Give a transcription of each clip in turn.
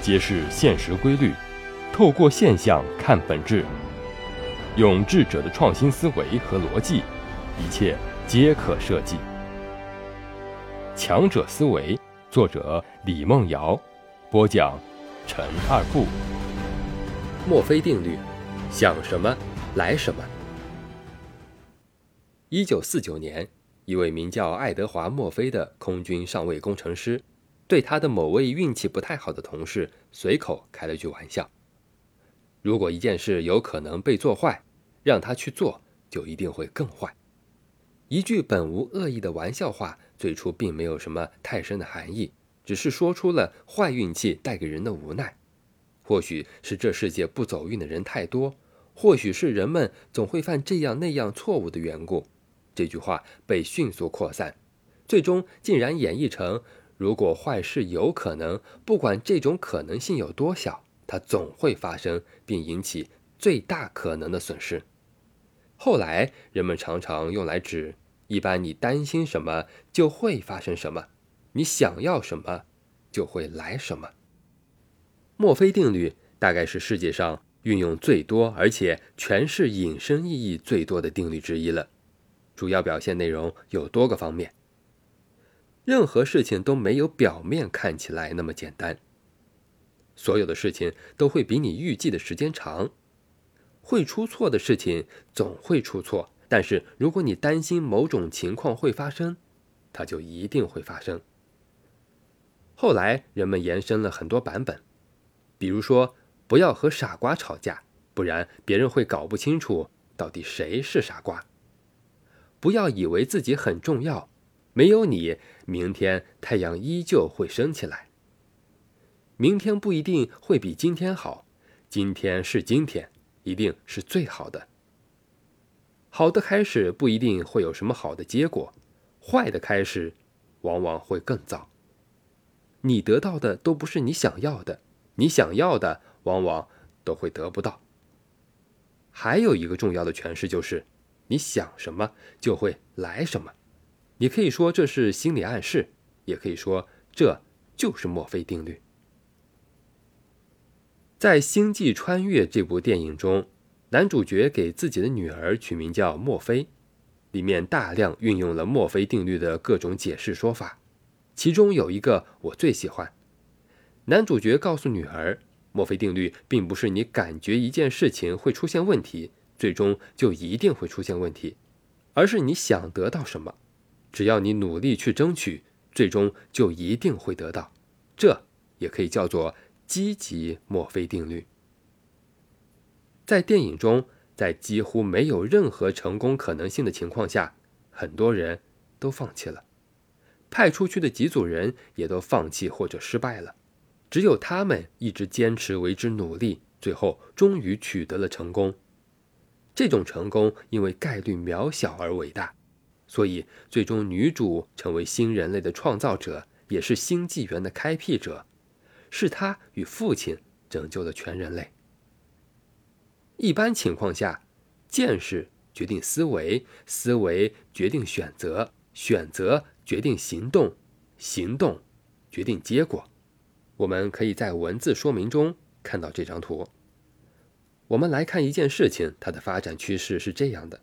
揭示现实规律，透过现象看本质，用智者的创新思维和逻辑，一切皆可设计。强者思维，作者李梦瑶，播讲陈二步。墨菲定律，想什么来什么。一九四九年，一位名叫爱德华·墨菲的空军上尉工程师。对他的某位运气不太好的同事随口开了句玩笑：“如果一件事有可能被做坏，让他去做，就一定会更坏。”一句本无恶意的玩笑话，最初并没有什么太深的含义，只是说出了坏运气带给人的无奈。或许是这世界不走运的人太多，或许是人们总会犯这样那样错误的缘故，这句话被迅速扩散，最终竟然演绎成。如果坏事有可能，不管这种可能性有多小，它总会发生，并引起最大可能的损失。后来，人们常常用来指：一般你担心什么，就会发生什么；你想要什么，就会来什么。墨菲定律大概是世界上运用最多，而且诠释引申意义最多的定律之一了。主要表现内容有多个方面。任何事情都没有表面看起来那么简单。所有的事情都会比你预计的时间长，会出错的事情总会出错。但是如果你担心某种情况会发生，它就一定会发生。后来人们延伸了很多版本，比如说不要和傻瓜吵架，不然别人会搞不清楚到底谁是傻瓜。不要以为自己很重要。没有你，明天太阳依旧会升起来。明天不一定会比今天好，今天是今天，一定是最好的。好的开始不一定会有什么好的结果，坏的开始往往会更糟。你得到的都不是你想要的，你想要的往往都会得不到。还有一个重要的诠释就是，你想什么就会来什么。你可以说这是心理暗示，也可以说这就是墨菲定律。在《星际穿越》这部电影中，男主角给自己的女儿取名叫墨菲，里面大量运用了墨菲定律的各种解释说法，其中有一个我最喜欢。男主角告诉女儿，墨菲定律并不是你感觉一件事情会出现问题，最终就一定会出现问题，而是你想得到什么。只要你努力去争取，最终就一定会得到。这也可以叫做积极墨菲定律。在电影中，在几乎没有任何成功可能性的情况下，很多人都放弃了，派出去的几组人也都放弃或者失败了，只有他们一直坚持为之努力，最后终于取得了成功。这种成功因为概率渺小而伟大。所以，最终女主成为新人类的创造者，也是新纪元的开辟者。是她与父亲拯救了全人类。一般情况下，见识决定思维，思维决定选择，选择决定行动，行动决定结果。我们可以在文字说明中看到这张图。我们来看一件事情，它的发展趋势是这样的。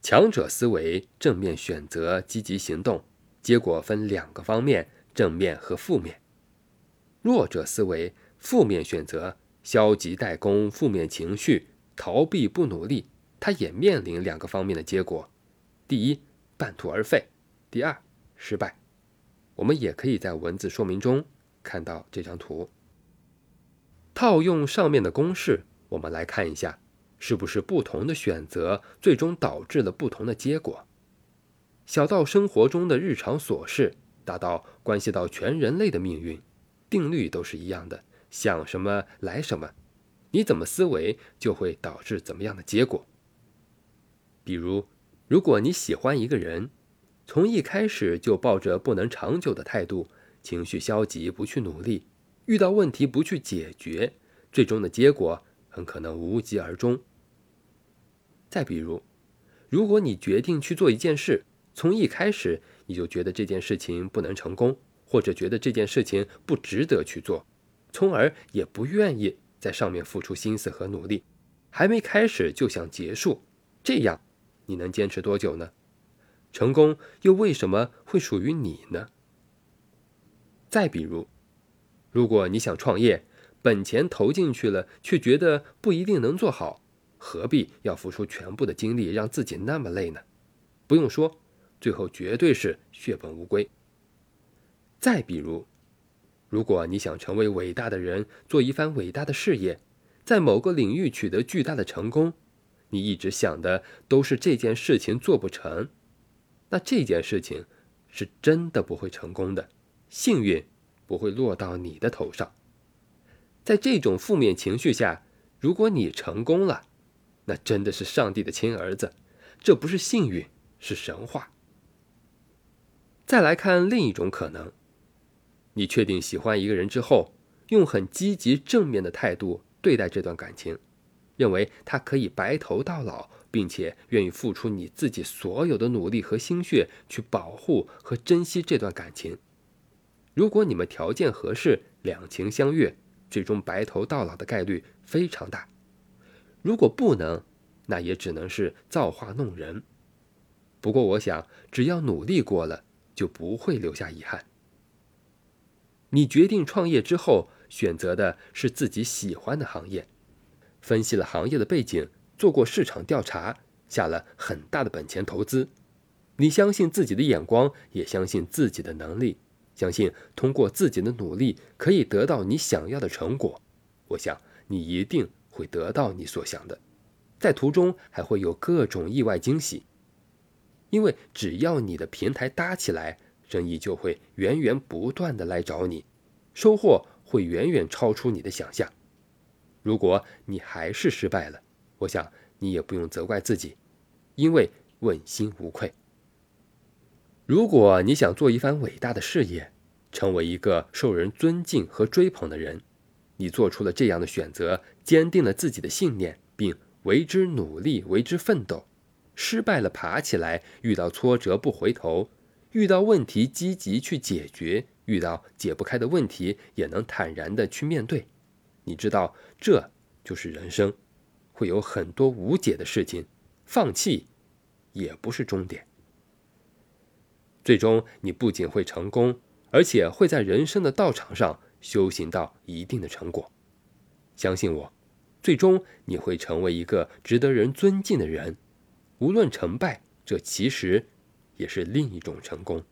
强者思维，正面选择，积极行动，结果分两个方面：正面和负面。弱者思维，负面选择，消极怠工，负面情绪，逃避不努力，他也面临两个方面的结果：第一，半途而废；第二，失败。我们也可以在文字说明中看到这张图。套用上面的公式，我们来看一下。是不是不同的选择最终导致了不同的结果？小到生活中的日常琐事，大到关系到全人类的命运，定律都是一样的。想什么来什么，你怎么思维就会导致怎么样的结果。比如，如果你喜欢一个人，从一开始就抱着不能长久的态度，情绪消极，不去努力，遇到问题不去解决，最终的结果很可能无疾而终。再比如，如果你决定去做一件事，从一开始你就觉得这件事情不能成功，或者觉得这件事情不值得去做，从而也不愿意在上面付出心思和努力，还没开始就想结束，这样你能坚持多久呢？成功又为什么会属于你呢？再比如，如果你想创业，本钱投进去了，却觉得不一定能做好，何必要付出全部的精力让自己那么累呢？不用说，最后绝对是血本无归。再比如，如果你想成为伟大的人，做一番伟大的事业，在某个领域取得巨大的成功，你一直想的都是这件事情做不成。那这件事情是真的不会成功的，幸运不会落到你的头上。在这种负面情绪下，如果你成功了，那真的是上帝的亲儿子，这不是幸运，是神话。再来看另一种可能，你确定喜欢一个人之后，用很积极正面的态度对待这段感情，认为他可以白头到老。并且愿意付出你自己所有的努力和心血去保护和珍惜这段感情。如果你们条件合适，两情相悦，最终白头到老的概率非常大。如果不能，那也只能是造化弄人。不过，我想只要努力过了，就不会留下遗憾。你决定创业之后，选择的是自己喜欢的行业，分析了行业的背景。做过市场调查，下了很大的本钱投资，你相信自己的眼光，也相信自己的能力，相信通过自己的努力可以得到你想要的成果。我想你一定会得到你所想的，在途中还会有各种意外惊喜，因为只要你的平台搭起来，生意就会源源不断的来找你，收获会远远超出你的想象。如果你还是失败了，我想你也不用责怪自己，因为问心无愧。如果你想做一番伟大的事业，成为一个受人尊敬和追捧的人，你做出了这样的选择，坚定了自己的信念，并为之努力，为之奋斗。失败了，爬起来；遇到挫折不回头；遇到问题积极去解决；遇到解不开的问题也能坦然的去面对。你知道，这就是人生。会有很多无解的事情，放弃也不是终点。最终，你不仅会成功，而且会在人生的道场上修行到一定的成果。相信我，最终你会成为一个值得人尊敬的人。无论成败，这其实也是另一种成功。